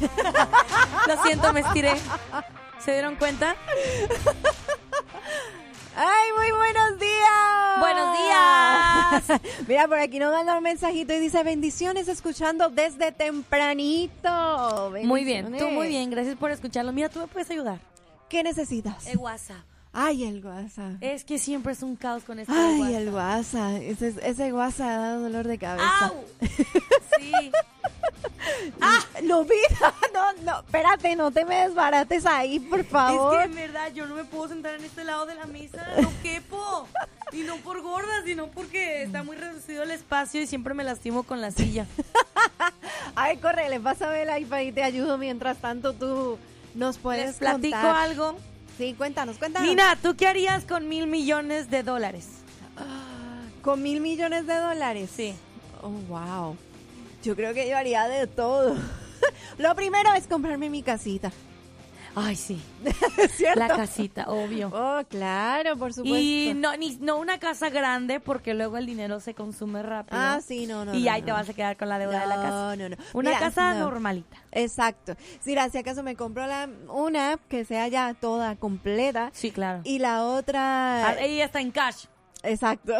Lo siento, me estiré. ¿Se dieron cuenta? ¡Ay, muy buenos días! Buenos días. Mira, por aquí nos manda un mensajito y dice bendiciones escuchando desde tempranito. Muy bien, tú muy bien. Gracias por escucharlo. Mira, tú me puedes ayudar. ¿Qué necesitas? El WhatsApp. Ay, el WhatsApp. Es que siempre es un caos con este Ay, WhatsApp. el WhatsApp. Ese, ese WhatsApp da dolor de cabeza. ¡Au! Sí. ¡Ah! ¡Lo vi! No, no, espérate, no te me desbarates ahí, por favor. Es que en verdad yo no me puedo sentar en este lado de la mesa, no quepo. Y no por gorda, sino porque está muy reducido el espacio y siempre me lastimo con la silla. Ay, corre, le pásame el iPad y te ayudo mientras tanto tú nos puedes Les platico contar. algo. Sí, cuéntanos, cuéntanos. Nina, ¿tú qué harías con mil millones de dólares? Con mil millones de dólares. Sí. Oh, wow. Yo creo que yo haría de todo. Lo primero es comprarme mi casita. Ay, sí. ¿Cierto? La casita, obvio. Oh, claro, por supuesto. Y no, ni, no una casa grande porque luego el dinero se consume rápido. Ah, sí, no, no. y no, ahí no. te vas a quedar con la deuda de la casa. No, no, no. Una Mira, casa no. normalita. Exacto. Mira, si acaso me compro la, una que sea ya toda completa Sí, claro. y la otra... Ah, Ella está en cash. Exacto.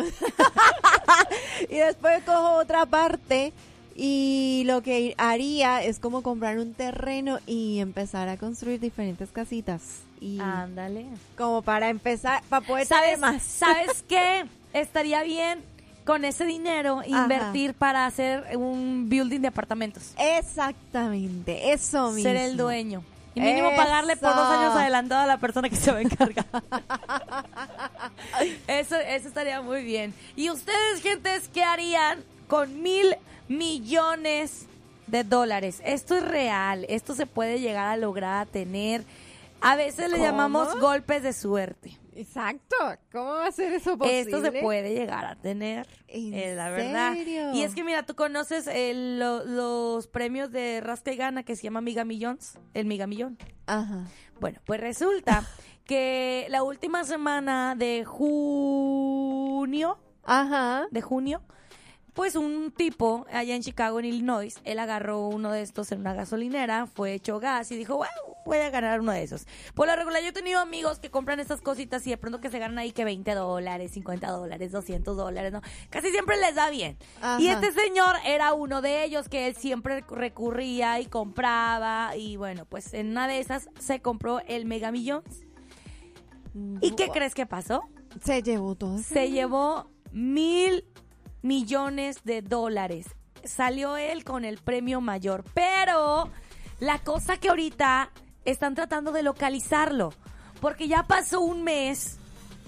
y después cojo otra parte y lo que haría es como comprar un terreno y empezar a construir diferentes casitas. Y Ándale. como para empezar, para poder ¿Sabes, más. ¿Sabes qué? Estaría bien con ese dinero invertir para hacer un building de apartamentos. Exactamente, eso mismo. Ser el dueño. Y mínimo pagarle por dos años adelantado a la persona que se va a encargar. eso, eso estaría muy bien. ¿Y ustedes, gentes, qué harían con mil millones de dólares? Esto es real. Esto se puede llegar a lograr a tener. A veces le ¿Cómo? llamamos golpes de suerte. Exacto. ¿Cómo va a ser eso posible? Esto se puede llegar a tener, ¿En eh, la verdad. serio? Y es que mira, tú conoces el- lo- los premios de Rasca y Gana que se llama Miga Millones, el Miga Millón. Ajá. Bueno, pues resulta que la última semana de junio, Ajá. de junio, pues un tipo allá en Chicago, en Illinois, él agarró uno de estos en una gasolinera, fue hecho gas y dijo, bueno, voy a ganar uno de esos. Por lo regular, yo he tenido amigos que compran estas cositas y de pronto que se ganan ahí que 20 dólares, 50 dólares, 200 dólares, ¿no? Casi siempre les da bien. Ajá. Y este señor era uno de ellos que él siempre recurría y compraba y bueno, pues en una de esas se compró el Mega Millions. ¿Y qué crees que pasó? Se llevó todo. Se llevó mil millones de dólares. Salió él con el premio mayor. Pero la cosa que ahorita están tratando de localizarlo. Porque ya pasó un mes,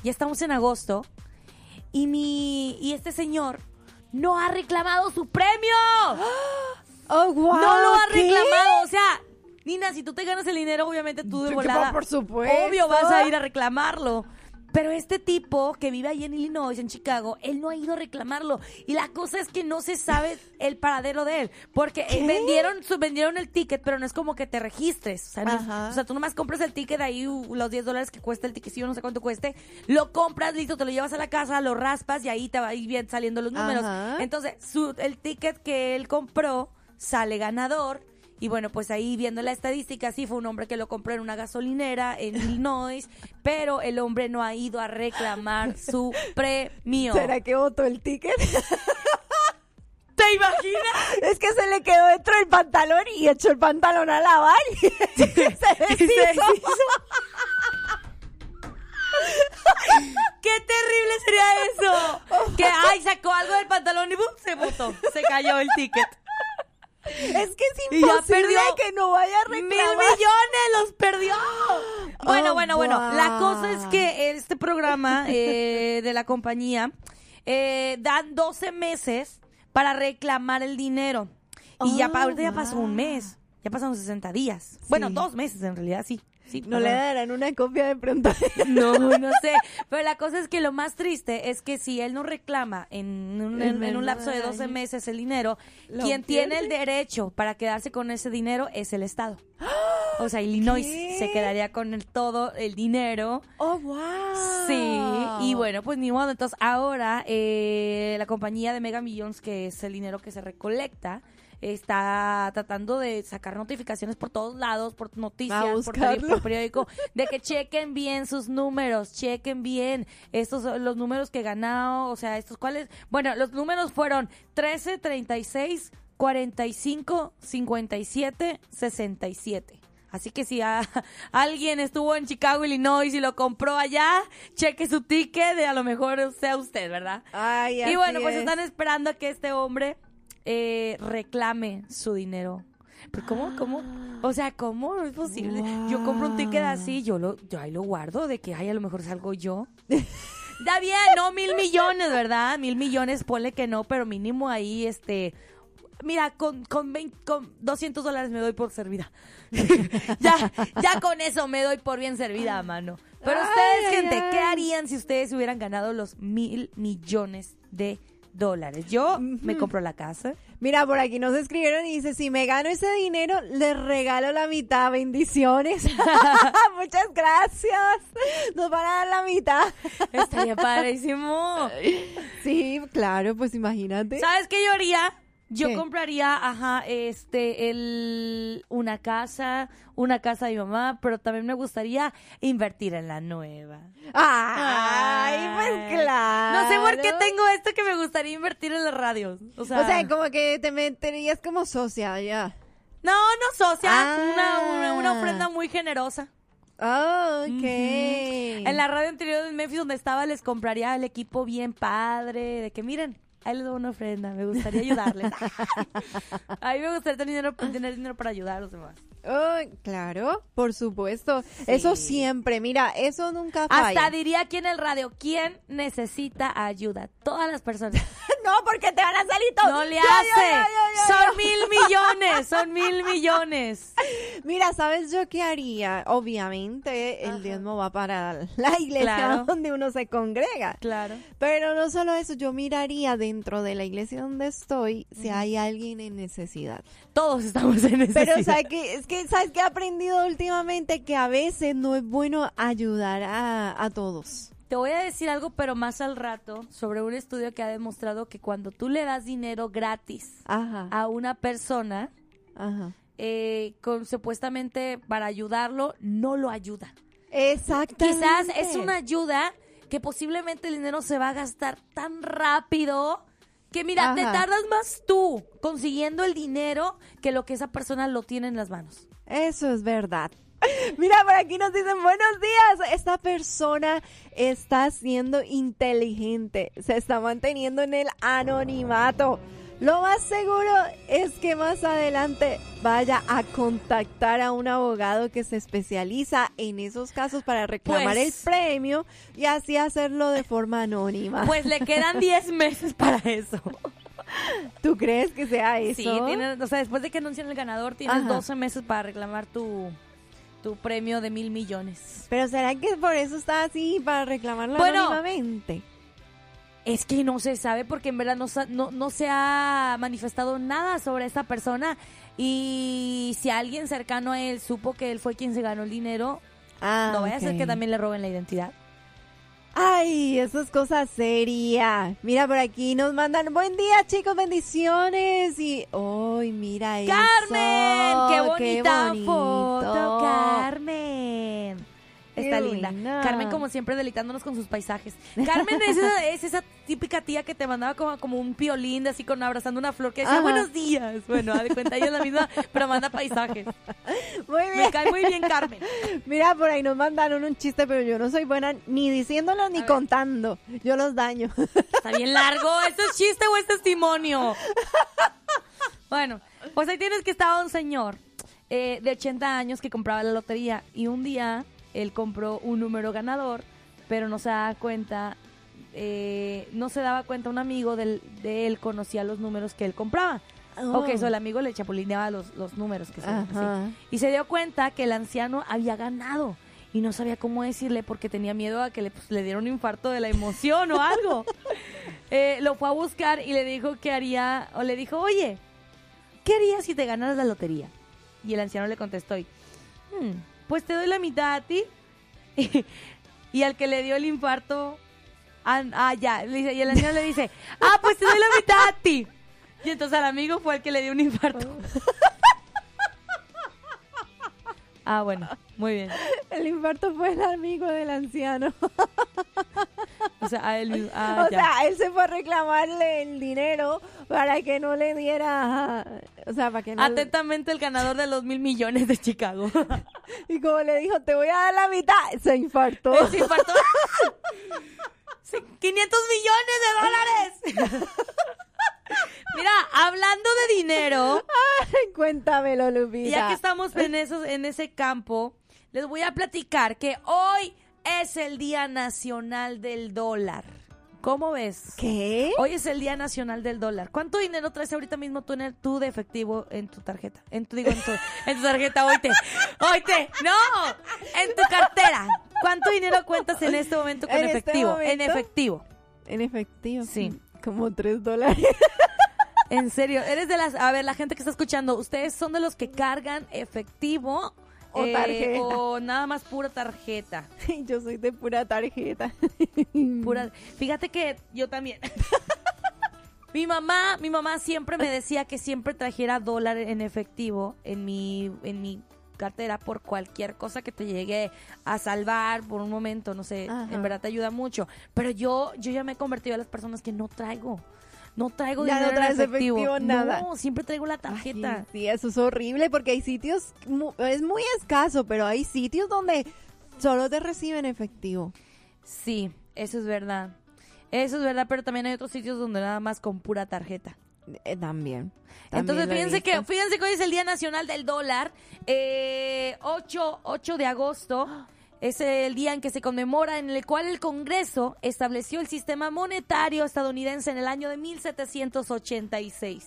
ya estamos en agosto, y mi y este señor no ha reclamado su premio. Oh, wow. no lo ha ¿qué? reclamado. O sea, Nina, si tú te ganas el dinero, obviamente tú de volada. por supuesto. Obvio vas a ir a reclamarlo. Pero este tipo que vive ahí en Illinois, en Chicago, él no ha ido a reclamarlo. Y la cosa es que no se sabe el paradero de él. Porque eh, vendieron, su- vendieron el ticket, pero no es como que te registres. O sea, no es- o sea, tú nomás compras el ticket ahí, los 10 dólares que cuesta el ticket, si yo no sé cuánto cueste. Lo compras, listo, te lo llevas a la casa, lo raspas y ahí te va a ir bien saliendo los números. Ajá. Entonces, su, el ticket que él compró sale ganador. Y bueno, pues ahí viendo la estadística, sí fue un hombre que lo compró en una gasolinera en Illinois, pero el hombre no ha ido a reclamar su premio. ¿Será que votó el ticket? ¿Te imaginas? es que se le quedó dentro del pantalón y echó el pantalón a lavar y se deshizo. ¡Qué terrible sería eso! Que, ay, sacó algo del pantalón y ¡bum! se botó, se cayó el ticket. Es que es imposible que no vaya a ¡Mil reclamar. millones los perdió! Bueno, Oh, bueno, bueno. wow. La cosa es que este programa eh, de la compañía eh, dan 12 meses para reclamar el dinero. Y ya, Oh, ahorita ya pasó un mes. Ya pasaron 60 días. Bueno, dos meses en realidad, sí. Sí No le darán una copia de pronto. No, no sé. Pero la cosa es que lo más triste es que si él no reclama en un, en, en un lapso de 12 meses el dinero, quien tiene el derecho para quedarse con ese dinero es el Estado. O sea, Illinois ¿Qué? se quedaría con el, todo el dinero. Oh, wow. Sí, y bueno, pues ni modo. Entonces ahora eh, la compañía de Mega Millions, que es el dinero que se recolecta, está tratando de sacar notificaciones por todos lados, por noticias, por, peri- por periódico, de que chequen bien sus números, chequen bien estos los números que ganó, o sea, estos cuáles. Bueno, los números fueron 13, 36, 45, 57, 67. Así que si a- alguien estuvo en Chicago, Illinois y lo compró allá, cheque su ticket, de a lo mejor sea usted, ¿verdad? Ay, y bueno, pues es. están esperando a que este hombre eh, reclame su dinero. Pero ¿Cómo? ¿Cómo? O sea, ¿cómo es posible? Yo compro un ticket así, yo lo, yo ahí lo guardo de que, ay, a lo mejor salgo yo. Da bien, no mil millones, ¿verdad? Mil millones, ponle que no, pero mínimo ahí, este... Mira, con, con, 20 con 200 dólares me doy por servida. ya, ya con eso me doy por bien servida, mano. Pero ustedes, ay, gente, ¿qué ay. harían si ustedes hubieran ganado los mil millones de dólares? Yo me compro la casa. Mira, por aquí nos escribieron y dice, si me gano ese dinero, les regalo la mitad. Bendiciones. Muchas gracias. Nos van a dar la mitad. Estaría padrísimo. Sí, claro, pues imagínate. ¿Sabes qué yo haría? Yo ¿Qué? compraría, ajá, este, el, una casa, una casa de mi mamá, pero también me gustaría invertir en la nueva. Ay, pues claro. No sé por qué tengo esto que me gustaría invertir en las radios. O sea, O sea, como que te meterías como socia ya. no, no socia, Ah. una, una, una ofrenda muy generosa. Oh, ok. En la radio anterior de Memphis donde estaba les compraría el equipo bien padre, de que miren, ahí les doy una ofrenda, me gustaría ayudarles. a mí me gustaría tener dinero, tener dinero para ayudar a los demás. Oh, claro, por supuesto. Eso siempre, mira, eso nunca falla. Hasta diría aquí en el radio, ¿quién necesita ayuda? Todas las personas. no, porque te van a salir todos. No le Ya, hace. Son mil millones, son mil millones. Mira, ¿sabes yo qué haría? Obviamente el diezmo va para la iglesia Claro. donde uno se congrega. Claro. Pero no solo eso, yo miraría dentro de la iglesia donde estoy si hay alguien en necesidad. Todos estamos en necesidad. Pero ¿sabes qué? es que sabes que he aprendido últimamente que a veces no es bueno ayudar a, a todos. Te voy a decir algo, pero más al rato, sobre un estudio que ha demostrado que cuando tú le das dinero gratis Ajá. a una persona, Ajá. eh, con, supuestamente para ayudarlo, no lo ayuda. Exactamente. Quizás es una ayuda que posiblemente el dinero se va a gastar tan rápido que mira, te tardas más tú consiguiendo el dinero que lo que esa persona lo tiene en las manos. Eso es verdad. Mira, por aquí nos dicen buenos días. Esta persona está siendo inteligente, se está manteniendo en el anonimato. Lo más seguro es que más adelante vaya a contactar a un abogado que se especializa en esos casos para reclamar Pues- el premio y así hacerlo de forma anónima. Pues le quedan 10 meses para eso. ¿Tú crees que sea eso? Sí, tienes- o sea, después de que anuncien el ganador, tienes Ajá. 12 meses para reclamar tu, tu premio de mil millones. Pero ¿será que por eso está así, para reclamarlo Bueno. anónimamente? Es que no se sabe porque en verdad no, no, no se ha manifestado nada sobre esta persona. Y si alguien cercano a él supo que él fue quien se ganó el dinero, Ah, no vaya a ser que también le roben la identidad. Ay, eso es cosa seria. Mira, por aquí nos mandan, buen día chicos, bendiciones. Y, ¡ay, mira eso! ¡Carmen! ¡Qué bonita foto, Carmen! Está linda. Carmen, como siempre, deleitándonos con sus paisajes. Carmen es esa, es esa típica tía que te mandaba como, como un piolín, así con abrazando una flor que decía Ajá. buenos días. Bueno, de cuenta, ella es la misma, pero manda paisajes. Muy Me bien. cae muy bien, Carmen. Mira, por ahí nos mandaron un chiste, pero yo no soy buena ni diciéndolo ni contando. Yo los daño. Está bien largo. ¿Esto es chiste o es testimonio? Bueno, pues ahí tienes que estaba un señor eh, de 80 años que compraba la lotería y un día él compró un número ganador, pero no se daba cuenta, eh, no se daba cuenta un amigo del- de él conocía los números que él compraba. Oh. Ok, so el amigo le chapulineaba los, los números que se así. Y se dio cuenta que el anciano había ganado y no sabía cómo decirle porque tenía miedo a que le, pues, le diera un infarto de la emoción o algo. Eh, lo fue a buscar y le dijo que haría, o le dijo, oye, ¿qué harías si te ganaras la lotería? Y el anciano le contestó, y, "Hmm, pues te doy la mitad a ti. y al que le dio el infarto, ah, ah, ya, y el anciano le dice, ah, pues te doy la mitad a ti. Y entonces al amigo fue el que le dio un infarto. Ah, bueno, muy bien. El infarto fue el amigo del anciano. O sea, a él, ah, o sea, él se fue a reclamarle el dinero para que no le diera. O sea, para que no. Atentamente el ganador de los mil millones de Chicago. Y como le dijo, te voy a dar la mitad, se infartó. Se infartó. Sí, 500 millones de dólares. Mira, hablando de dinero, Cuéntamelo, Lupita. ya que estamos en, esos, en ese campo, les voy a platicar que hoy es el Día Nacional del Dólar. ¿Cómo ves? ¿Qué? Hoy es el Día Nacional del Dólar. ¿Cuánto dinero traes ahorita mismo tú, en el- tú de efectivo en tu tarjeta? En tu, digo, en tu, en tu tarjeta, oíte. Oíte, no, en tu cartera. ¿Cuánto dinero cuentas en este momento con ¿En este efectivo? En efectivo. En efectivo. Sí. Como tres dólares. En serio, eres de las... A ver, la gente que está escuchando, ¿ustedes son de los que cargan efectivo? O eh, tarjeta. o nada más pura tarjeta. Yo soy de pura tarjeta. Pura, fíjate que yo también. mi mamá, mi mamá siempre me decía que siempre trajera dólar en efectivo en mi, en mi cartera por cualquier cosa que te llegue a salvar por un momento, no sé, Ajá. en verdad te ayuda mucho. Pero yo, yo ya me he convertido a las personas que no traigo. No traigo Ya no dinero en traes efectivo. efectivo, nada. No, siempre traigo la tarjeta. Ay, sí, eso es horrible porque hay sitios, es muy escaso, pero hay sitios donde solo te reciben efectivo. Sí, eso es verdad. Eso es verdad, pero también hay otros sitios donde nada más con pura tarjeta. Eh, también. Entonces, También he fíjense que, fíjense que hoy es el Día Nacional del Dólar. Eh, 8, 8 de agosto es el día en que se conmemora, en el cual el Congreso estableció el sistema monetario estadounidense en el año de 1786.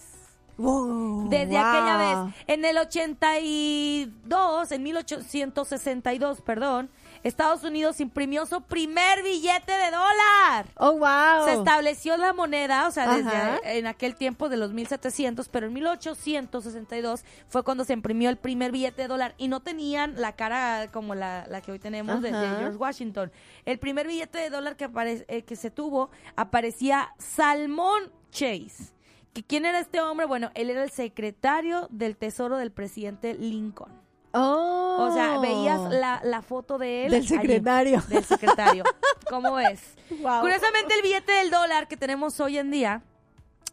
Wow, Desde wow. aquella vez, en el 82, en 1862, perdón, Estados Unidos imprimió su primer billete de dólar. Oh, wow. Se estableció la moneda, o sea, desde en aquel tiempo de los 1700, pero en 1862 fue cuando se imprimió el primer billete de dólar y no tenían la cara como la, la que hoy tenemos de. George Washington. El primer billete de dólar que, apare- eh, que se tuvo aparecía Salmón Chase. ¿Que ¿Quién era este hombre? Bueno, él era el secretario del Tesoro del presidente Lincoln. Oh. O sea, veías la, la foto de él. Del allí, secretario. del secretario. ¿Cómo? Wow. Curiosamente, el billete del dólar que tenemos hoy en día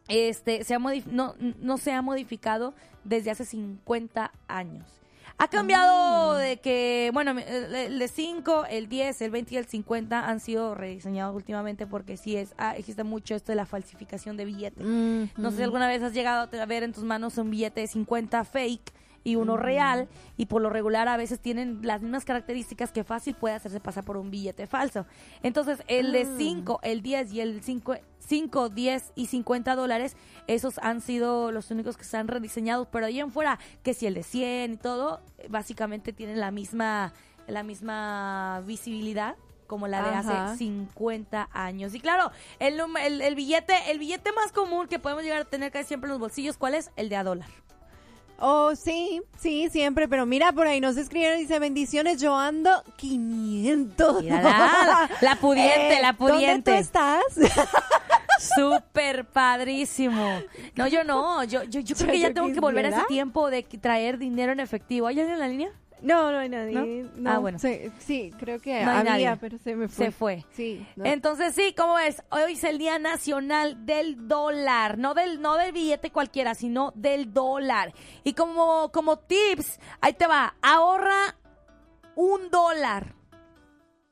este, se ha no, no se ha modificado desde hace 50 años. Ha cambiado de que, bueno, el de 5, el 10, el 20 y el 50 han sido rediseñados últimamente porque sí es, ah, existe mucho esto de la falsificación de billetes. Mm, No sé si alguna vez has llegado a ver en tus manos un billete de 50 fake y uno real y por lo regular a veces tienen las mismas características que fácil puede hacerse pasar por un billete falso. Entonces el de 5, el 10 y el 5, 5, 10 y 50 dólares, esos han sido los únicos que se han rediseñado, pero ahí en fuera, que si el de 100 y todo, básicamente tienen la misma, la misma visibilidad como la de Ajá. hace 50 años. Y claro, el, el billete el billete más común que podemos llegar a tener casi siempre en los bolsillos, ¿cuál es? El de a dólar. Oh, sí, sí, siempre. Pero mira, por ahí nos escribieron, dice, bendiciones, yo ando 500. Mírala, la pudiente, la pudiente. ¿Dónde tú estás? Súper padrísimo. No, yo no, yo, yo, yo creo que ya tengo que volver a ese tiempo de traer dinero en efectivo. ¿Hay alguien en la línea? No, no hay nadie. ¿No? Ah, bueno. Sí, sí, creo que No había, nadie. pero se me fue. Se fue. Sí. Entonces sí, ¿cómo es? Hoy es el Día Nacional del Dólar, no del no del billete cualquiera, sino del dólar. Y como como tips, ahí te va, ahorra un dólar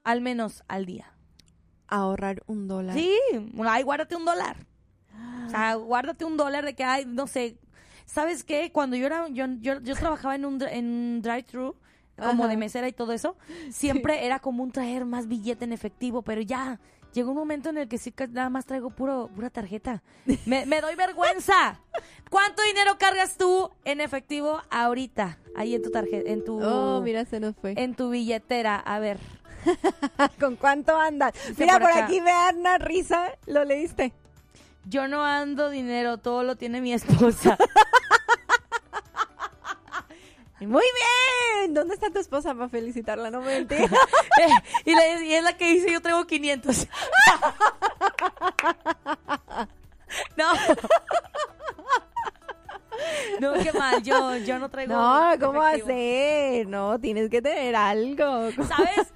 al menos al día. Ahorrar un dólar. Sí, ay, guárdate un dólar. O sea, guárdate un dólar de que hay, no sé, ¿sabes qué? Cuando yo era, yo, yo, yo trabajaba en un, en un drive-thru, como Ajá. de mesera y todo eso, siempre era común traer más billete en efectivo, pero ya, llega un momento en el que sí nada más traigo puro, pura tarjeta. Me, me doy vergüenza. ¿Cuánto dinero cargas tú en efectivo ahorita? Ahí en tu tarjeta, en tu, Oh, mira, se nos fue. en tu billetera. A ver. ¿Con cuánto andas? Mira, por aquí me una risa. ¿Lo leíste? Yo no ando dinero, todo lo tiene mi esposa. Muy bien. ¿Dónde está tu esposa para felicitarla? No me mentira. Eh, y, y es la que dice yo traigo 500. no. No, qué mal, yo, yo no traigo No, ¿cómo efectivo. hacer? No, tienes que tener algo. ¿Sabes?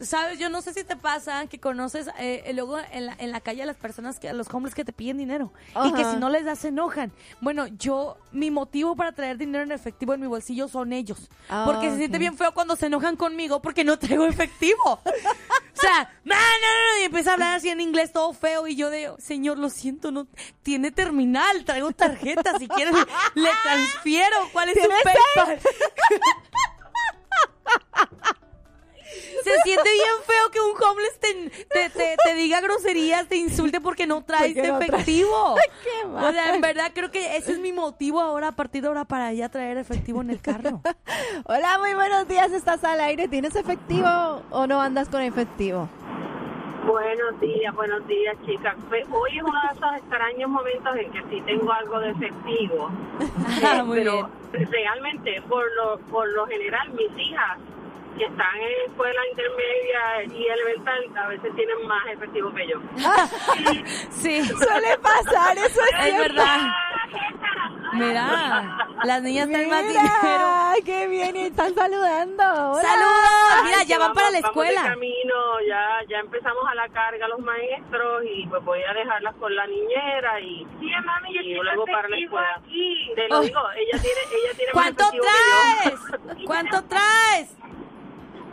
¿Sabes? Yo no sé si te pasa que conoces eh, luego en la, en la calle a las personas, que a los hombres que te piden dinero y que si no les das se enojan. Bueno, yo, mi motivo para traer dinero en efectivo en mi bolsillo son ellos. Ah, porque se siente bien feo cuando se enojan conmigo porque no traigo efectivo. o sea, no, no, no, y empieza a hablar así en inglés todo feo y yo de, señor, lo siento, no tiene terminal, traigo tarjeta, si quieres le, transfiero. ¿Cuál es su ¿Tienes PayPal? Se siente bien feo que un homeless te, te, te- te diga groserías, te insulte porque no traes Porque no traes. efectivo. Qué o sea, en verdad creo que ese es mi motivo ahora, a partir de ahora, para ya traer efectivo en el carro. Hola, muy buenos días. ¿Estás al aire? ¿Tienes efectivo o no andas con efectivo? Buenos días, buenos días, chicas. Hoy es uno de esos extraños momentos en que sí tengo algo de efectivo. Ah, Eh, muy pero realmente, por lo, por lo general, mis hijas que están en escuela intermedia y elemental a veces tienen más efectivo que yo. Sí, Suele pasar, eso es verdad. Mira, las niñas traen más dinero. Qué bien, y están saludando. Hola. ¡Saludos! Mira, ya van para la vamos- vamos de escuela. camino, ya, ya empezamos a la carga los maestros y pues voy a dejarlas con la niñera y, y luego para la escuela. Te lo Oh. digo, ella tiene, ella tiene más ¿Cuánto yo. traes? ¿Cuánto traes?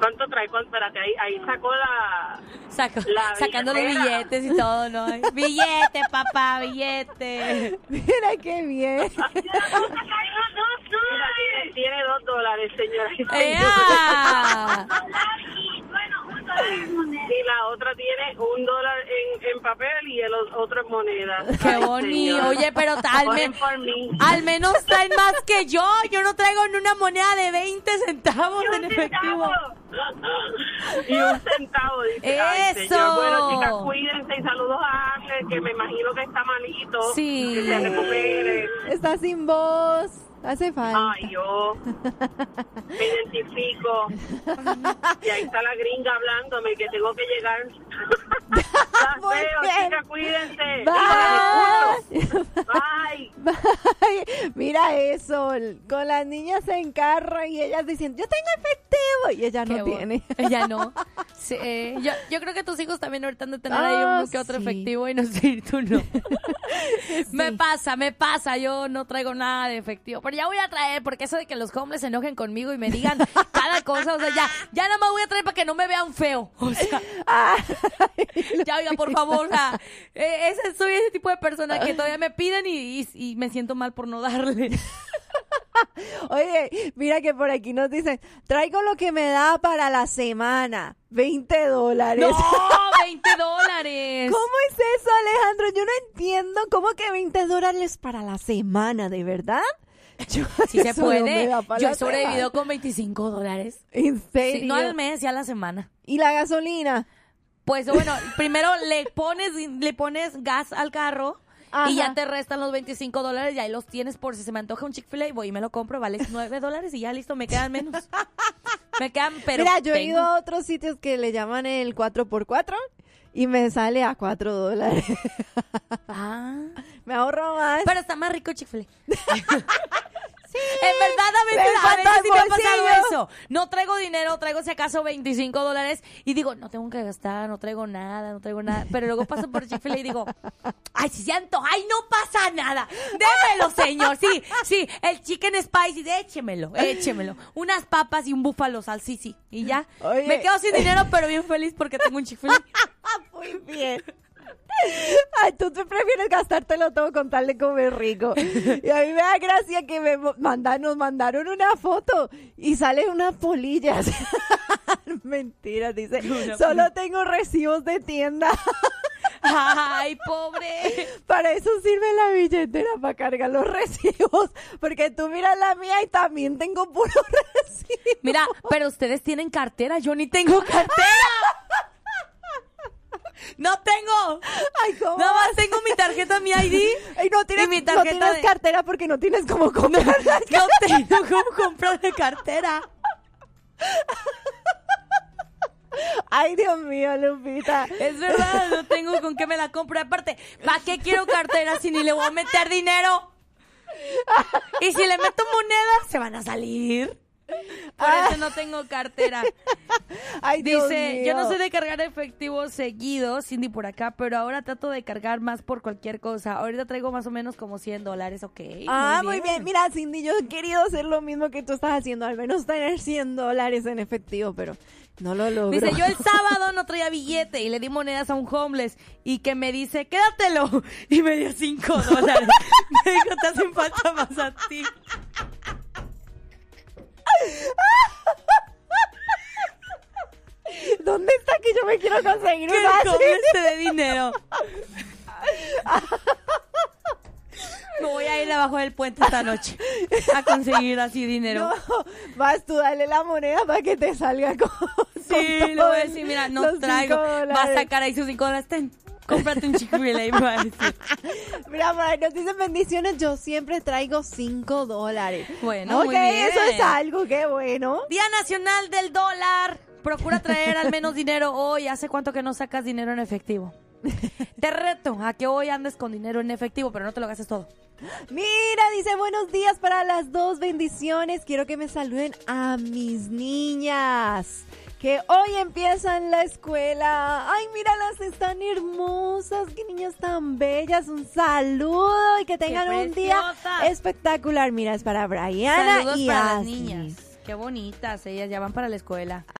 ¿Cuánto trae? ¿Cuánto? Espérate, ahí, ahí sacó la... Saco, La sacando los billetera. billetes y todo, ¿no? Billete, papá, billete. Mira qué bien. Tiene, tiene dos dólares, señora. ¡Ea! Y la otra tiene un dólar en, en papel y el otro en moneda. ¡Qué Ay, bonito! señora. Oye, pero al, men- al menos traen más que yo. Yo no traigo ni una moneda de 20 centavos en efectivo. Y un centavo, dice. Ay, ¡Eso! señor. Bueno, chicas, cuídense y saludos a Ángel, que me imagino que está malito. Sí. Que se recupere. Está sin voz. Hace falta. Ay, yo me identifico. Y ahí está la gringa hablándome que tengo que llegar. Muy veo, bien. chicas, cuídense. Bye. Bye. Bye. Mira eso, con las niñas en carro y ellas diciendo, yo tengo efectivo y ella Qué no tiene. Ella no. Sí, eh, yo, yo creo que tus hijos también ahorita han de tener ahí Ah, un que otro sí. efectivo y no sé, tú no. Me pasa, me pasa. Yo no traigo nada de efectivo. Pero ya voy a traer, porque eso de que los hombres se enojen conmigo y me digan cada cosa, o sea, ya, ya nada más voy a traer para que no me vean feo. O sea, ya oiga, por favor, o sea, eh, ese, soy ese tipo de persona que todavía me piden y, y- y me siento mal por no darle. Oye, mira que por aquí nos dicen, traigo lo que me da para la semana, 20 dólares. ¡No! ¡20 dólares! ¿Cómo es eso, Alejandro? Yo no entiendo cómo que 20 dólares para la semana, ¿de verdad? Yo- Si se no puede. para Yo he sobrevivido con 25 dólares. ¿En serio? Sí, no al mes, ya a la semana. ¿Y la gasolina? Pues bueno, primero le pones, le pones gas al carro Ajá. y ya te restan los 25 dólares y ahí los tienes por si se me antoja un Chick-fil-A y voy y me lo compro, vale 9 dólares y ya listo, me quedan menos. Me quedan, pero Mira, yo he ido a otros sitios que le llaman el 4x4 y me sale a 4 dólares. Ah, me ahorro más. pero está más rico Chick-fil-A. En verdad, a veces, Me a falta veces el sí me ha pasado eso. No traigo dinero, traigo si acaso 25 dólares y digo, no tengo que gastar, no traigo nada, no traigo nada. Pero luego paso por Chick-fil-A y digo, ay, si se antoja, ay, no pasa nada. Démelo, señor. Sí, sí, el chicken spicy, échemelo, échemelo. Unas papas y un búfalo sal, sí, sí. Y ya. Oye. Me quedo sin dinero, pero bien feliz porque tengo un Chick-fil-A. Muy bien. Ay, tú te prefieres gastártelo todo con tal de comer rico. Y a mí me da gracia que me mandan, nos mandaron una foto y salen unas polillas. Mentira, dice. Una Solo tengo recibos de tienda. Ay, pobre. Para eso sirve la billetera, para cargar los recibos. Porque tú miras la mía y también tengo puros recibos. Mira, pero ustedes tienen cartera, yo ni tengo cartera. No tengo. Ay, ¿cómo Nada más tengo mi tarjeta, mi ID. Ay, no tienes, y mi no tienes de- cartera porque no tienes cómo comprarla. No tengo cómo comprar de cartera. Ay, Dios mío, Lupita. Es verdad, no tengo con qué me la compro. Aparte, ¿para qué quiero cartera si ni le voy a meter dinero? Y si le meto monedas, se van a salir. Por eso no tengo cartera. Ay, Dice, yo no sé de cargar efectivo seguido, Cindy por acá, pero ahora trato de cargar más por cualquier cosa. Ahorita traigo más o menos como 100 dólares, ok. Ah, muy bien. Mira, Cindy, yo he querido hacer lo mismo que tú estás haciendo, al menos tener 100 dólares en efectivo, pero no lo logro. Dice, yo el sábado no traía billete y le di monedas a un homeless y que me dice, quédatelo. Y me dio 5 dólares. me dijo, te hacen falta más a ti. ¿Dónde está que yo me quiero conseguir una así? dé dinero. Me voy a ir abajo del puente esta noche a conseguir así dinero. No, vas tú, dale la moneda para que te salga con. Sí, con le voy a decir, mira, no traigo. cinco Va a sacar ahí sus 5 dólares. Ten, cómprate un Chick-fil-A. me va a decir. Mira, por ahí nos dicen bendiciones, yo siempre traigo 5 dólares. Bueno, Ok, muy bien. eso es algo, qué bueno. Día Nacional del Dólar. Procura traer al menos dinero hoy. ¿Hace cuánto que no sacas dinero en efectivo? Te reto a que hoy andes con dinero en efectivo, pero no te lo gastes todo. Mira, dice buenos días para las dos bendiciones. Quiero que me saluden a mis niñas. Que hoy empiezan la escuela. Ay, míralas, están hermosas. Qué niñas tan bellas. Un saludo y que tengan un día espectacular. Mira, es para Brianna Saludos y para las niñas. Qué bonitas, ellas ya van para la escuela.